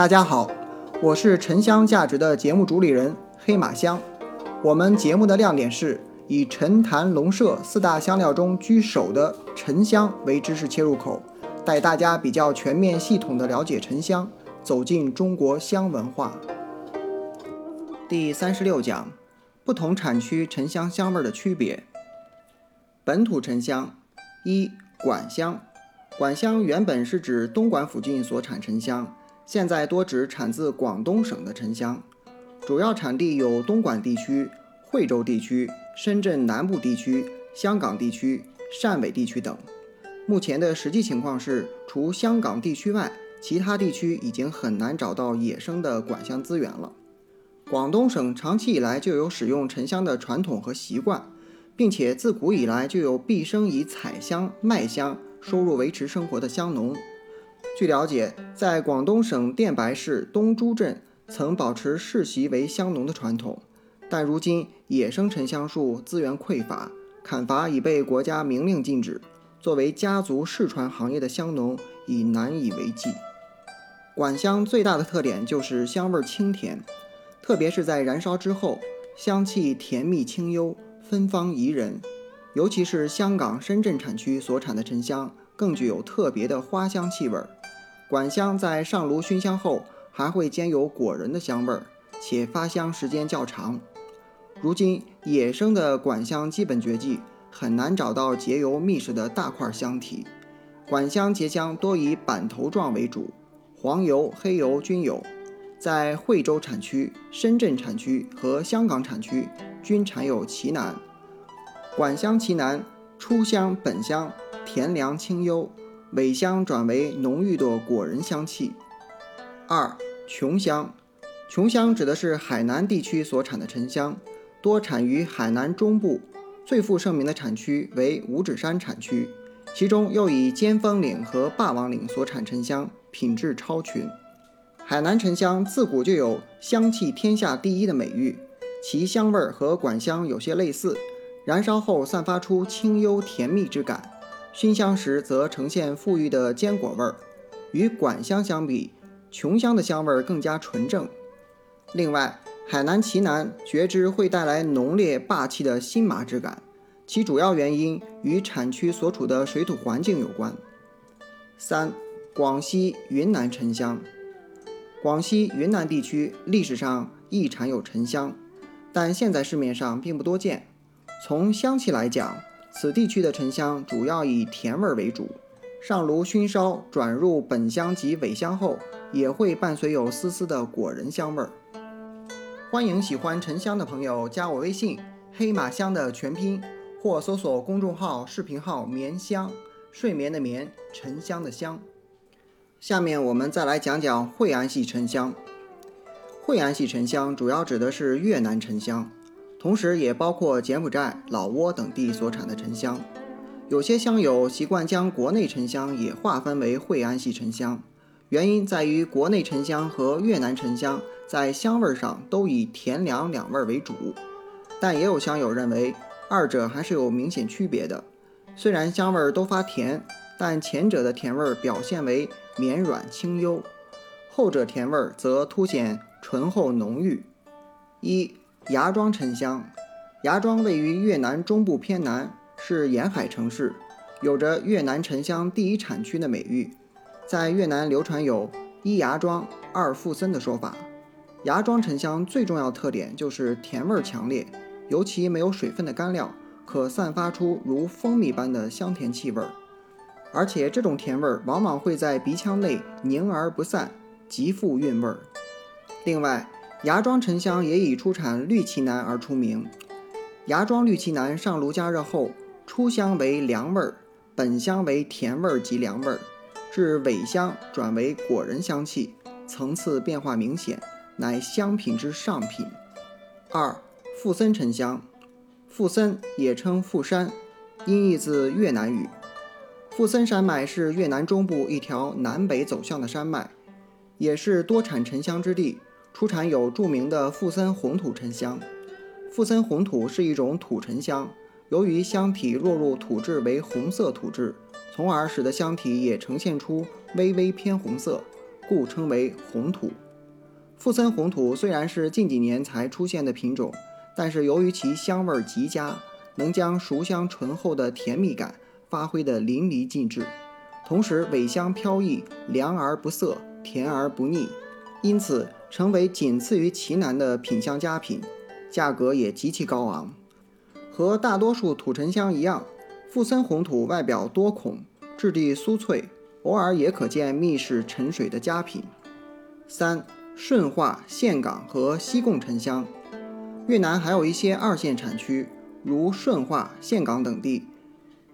大家好，我是沉香价值的节目主理人黑马香。我们节目的亮点是以陈坛龙麝四大香料中居首的沉香为知识切入口，带大家比较全面系统的了解沉香，走进中国香文化。第三十六讲，不同产区沉香香味的区别。本土沉香一管香，管香原本是指东莞附近所产沉香。现在多指产自广东省的沉香，主要产地有东莞地区、惠州地区、深圳南部地区、香港地区、汕尾地区等。目前的实际情况是，除香港地区外，其他地区已经很难找到野生的管香资源了。广东省长期以来就有使用沉香的传统和习惯，并且自古以来就有毕生以采香卖香收入维持生活的香农。据了解，在广东省电白市东珠镇曾保持世袭为香农的传统，但如今野生沉香树资源匮乏，砍伐已被国家明令禁止。作为家族世传行业的香农已难以为继。管香最大的特点就是香味清甜，特别是在燃烧之后，香气甜蜜清幽，芬芳宜人。尤其是香港、深圳产区所产的沉香。更具有特别的花香气味儿，管香在上炉熏香后还会兼有果仁的香味儿，且发香时间较长。如今野生的管香基本绝迹，很难找到结油密实的大块香体。管香结香多以板头状为主，黄油、黑油均有。在惠州产区、深圳产区和香港产区均产有奇楠。管香奇楠初香本香。甜凉清幽，尾香转为浓郁的果仁香气。二琼香，琼香指的是海南地区所产的沉香，多产于海南中部，最负盛名的产区为五指山产区，其中又以尖峰岭和霸王岭所产沉香品质超群。海南沉香自古就有香气天下第一的美誉，其香味和管香有些类似，燃烧后散发出清幽甜蜜之感。熏香时则呈现馥郁的坚果味儿，与管香相比，琼香的香味儿更加纯正。另外，海南奇楠觉知会带来浓烈霸气的新麻之感，其主要原因与产区所处的水土环境有关。三、广西、云南沉香。广西、云南地区历史上亦产有沉香，但现在市面上并不多见。从香气来讲，此地区的沉香主要以甜味为主，上炉熏烧转入本香及尾香后，也会伴随有丝丝的果仁香味儿。欢迎喜欢沉香的朋友加我微信“黑马香”的全拼，或搜索公众号、视频号“眠香”，睡眠的眠，沉香的香。下面我们再来讲讲惠安系沉香。惠安系沉香主要指的是越南沉香。同时，也包括柬埔寨、老挝等地所产的沉香。有些香友习惯将国内沉香也划分为惠安系沉香，原因在于国内沉香和越南沉香在香味上都以甜凉两味为主。但也有香友认为，二者还是有明显区别的。虽然香味都发甜，但前者的甜味表现为绵软清幽，后者甜味则凸显醇厚浓郁。一芽庄沉香，芽庄位于越南中部偏南，是沿海城市，有着越南沉香第一产区的美誉。在越南流传有一芽庄、二富森的说法。芽庄沉香最重要特点就是甜味强烈，尤其没有水分的干料，可散发出如蜂蜜般的香甜气味儿，而且这种甜味儿往往会在鼻腔内凝而不散，极富韵味儿。另外，芽庄沉香也以出产绿奇楠而出名。芽庄绿奇楠上炉加热后，初香为凉味儿，本香为甜味儿及凉味儿，至尾香转为果仁香气，层次变化明显，乃香品之上品。二、富森沉香，富森也称富山，音译自越南语。富森山脉是越南中部一条南北走向的山脉，也是多产沉香之地。出产有著名的富森红土沉香。富森红土是一种土沉香，由于香体落入土质为红色土质，从而使得香体也呈现出微微偏红色，故称为红土。富森红土虽然是近几年才出现的品种，但是由于其香味极佳，能将熟香醇厚的甜蜜感发挥得淋漓尽致，同时尾香飘逸，凉而不涩，甜而不腻，因此成为仅次于奇楠的品香佳品，价格也极其高昂。和大多数土沉香一样，富森红土外表多孔，质地酥脆，偶尔也可见密室沉水的佳品。三、顺化、岘港和西贡沉香。越南还有一些二线产区，如顺化、岘港等地，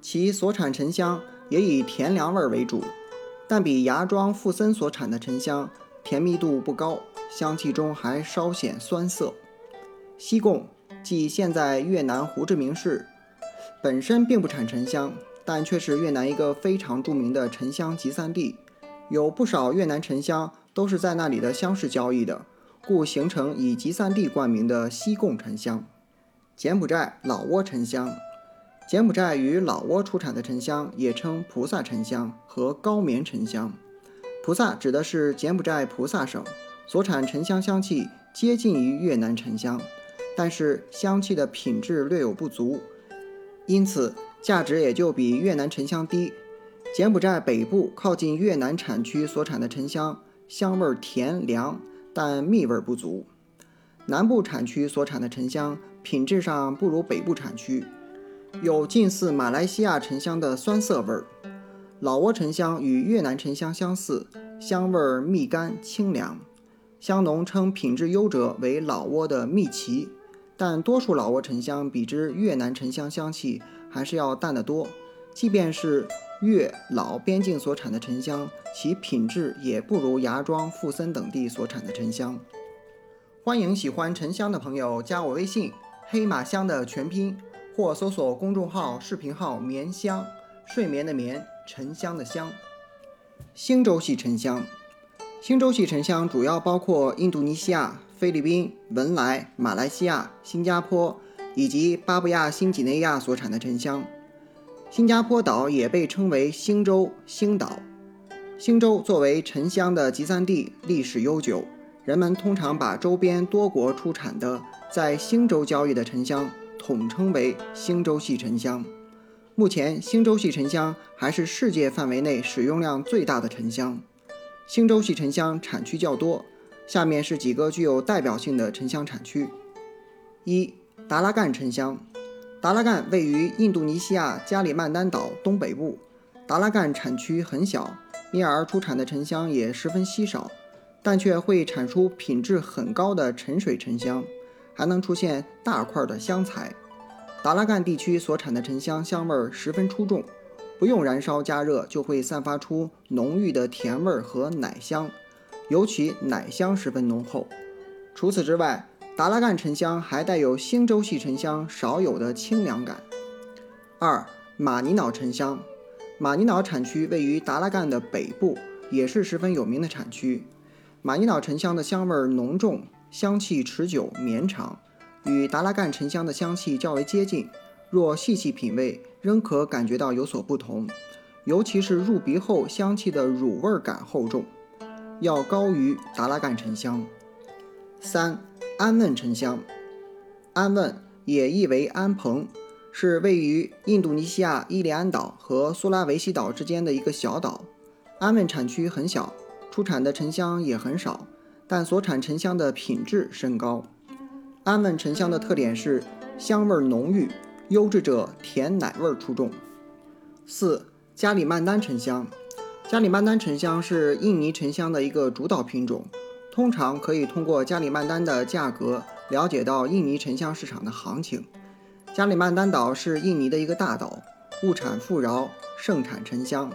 其所产沉香也以甜凉味为主，但比芽庄、富森所产的沉香甜蜜度不高，香气中还稍显酸涩。西贡。即现在越南胡志明市本身并不产沉香，但却是越南一个非常著名的沉香集散地，有不少越南沉香都是在那里的乡市交易的，故形成以集散地冠名的西贡沉香。柬埔寨老挝沉香，柬埔寨与老挝出产的沉香也称菩萨沉香和高棉沉香。菩萨指的是柬埔寨菩萨省所产沉香，香气接近于越南沉香。但是香气的品质略有不足，因此价值也就比越南沉香低。柬埔寨北部靠近越南产区所产的沉香，香味甜凉，但蜜味不足；南部产区所产的沉香，品质上不如北部产区，有近似马来西亚沉香的酸涩味儿。老挝沉香与越南沉香相似，香味儿蜜甘清凉，香农称品质优者为老挝的蜜奇。但多数老挝沉香比之越南沉香香气还是要淡得多，即便是越老边境所产的沉香，其品质也不如芽庄、富森等地所产的沉香。欢迎喜欢沉香的朋友加我微信“黑马香”的全拼，或搜索公众号、视频号“眠香”，睡眠的眠，沉香的香。星洲系沉香，星洲系沉香主要包括印度尼西亚。菲律宾、文莱、马来西亚、新加坡以及巴布亚新几内亚所产的沉香，新加坡岛也被称为星洲、星岛。星洲作为沉香的集散地，历史悠久，人们通常把周边多国出产的在星洲交易的沉香统称为星洲系沉香。目前，星洲系沉香还是世界范围内使用量最大的沉香。星洲系沉香产区较多。下面是几个具有代表性的沉香产区：一、达拉干沉香。达拉干位于印度尼西亚加里曼丹岛东北部，达拉干产区很小，因而出产的沉香也十分稀少，但却会产出品质很高的沉水沉香，还能出现大块的香材。达拉干地区所产的沉香香味十分出众，不用燃烧加热就会散发出浓郁的甜味和奶香。尤其奶香十分浓厚。除此之外，达拉干沉香还带有星洲系沉香少有的清凉感。二、马尼瑙沉香。马尼瑙产区位于达拉干的北部，也是十分有名的产区。马尼瑙沉香的香味浓重，香气持久绵长，与达拉干沉香的香气较为接近。若细细品味，仍可感觉到有所不同，尤其是入鼻后，香气的乳味感厚重。要高于达拉干沉香。三、安汶沉香。安汶也译为安蓬，是位于印度尼西亚伊利安岛和苏拉维西岛之间的一个小岛。安汶产区很小，出产的沉香也很少，但所产沉香的品质甚高。安汶沉香的特点是香味浓郁，优质者甜奶味出众。四、加里曼丹沉香。加里曼丹沉香是印尼沉香的一个主导品种，通常可以通过加里曼丹的价格了解到印尼沉香市场的行情。加里曼丹岛是印尼的一个大岛，物产富饶，盛产沉香。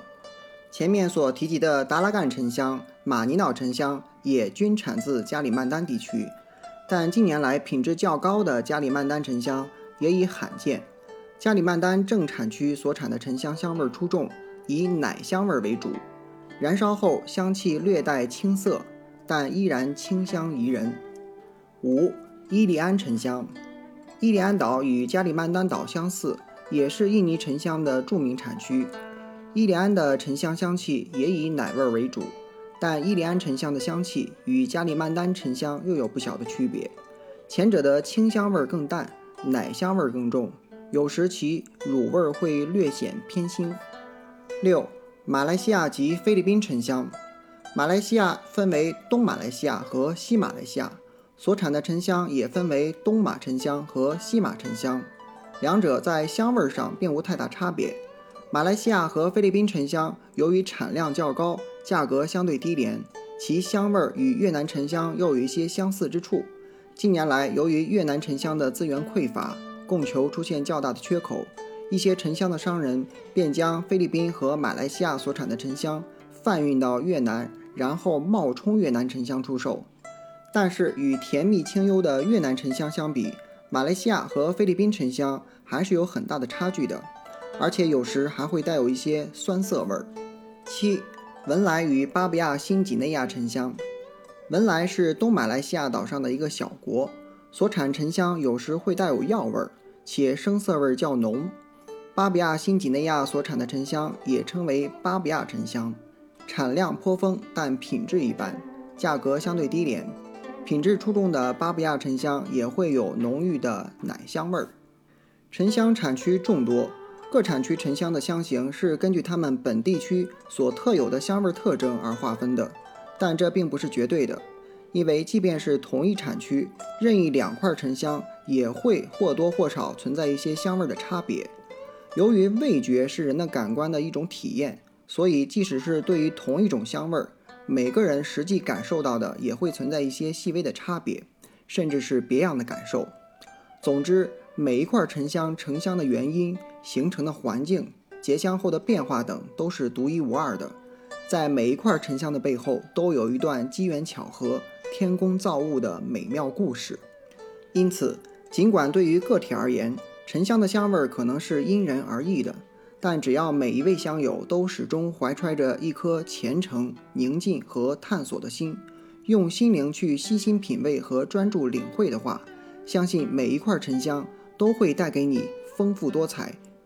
前面所提及的达拉干沉香、马尼瑙沉香也均产自加里曼丹地区，但近年来品质较高的加里曼丹沉香也已罕见。加里曼丹正产区所产的沉香香味出众。以奶香味为主，燃烧后香气略带青涩，但依然清香宜人。五、伊利安沉香。伊利安岛与加里曼丹岛相似，也是印尼沉香的著名产区。伊利安的沉香香气也以奶味为主，但伊莲安沉香的香气与加里曼丹沉香又有不小的区别。前者的清香味更淡，奶香味更重，有时其乳味会略显偏腥。六、马来西亚及菲律宾沉香。马来西亚分为东马来西亚和西马来西亚，所产的沉香也分为东马沉香和西马沉香，两者在香味上并无太大差别。马来西亚和菲律宾沉香由于产量较高，价格相对低廉，其香味儿与越南沉香又有一些相似之处。近年来，由于越南沉香的资源匮乏，供求出现较大的缺口，一些沉香的商人便将菲律宾和马来西亚所产的沉香贩运到越南。然后冒充越南沉香出售，但是与甜蜜清幽的越南沉香相比，马来西亚和菲律宾沉香还是有很大的差距的，而且有时还会带有一些酸涩味儿。七，文莱与巴布亚新几内亚沉香。文莱是东马来西亚岛上的一个小国，所产沉香有时会带有药味儿，且生涩味较浓。巴布亚新几内亚所产的沉香也称为巴布亚沉香。产量颇丰，但品质一般，价格相对低廉。品质出众的巴布亚沉香也会有浓郁的奶香味儿。沉香产区众多，各产区沉香的香型是根据它们本地区所特有的香味特征而划分的，但这并不是绝对的，因为即便是同一产区，任意两块沉香也会或多或少存在一些香味的差别。由于味觉是人的感官的一种体验。所以，即使是对于同一种香味，每个人实际感受到的也会存在一些细微的差别，甚至是别样的感受。总之，每一块沉香沉香的原因、形成的环境、结香后的变化等，都是独一无二的。在每一块沉香的背后，都有一段机缘巧合、天工造物的美妙故事。因此，尽管对于个体而言，沉香的香味可能是因人而异的。但只要每一位香友都始终怀揣着一颗虔诚、宁静和探索的心，用心灵去细心品味和专注领会的话，相信每一块沉香都会带给你丰富多彩、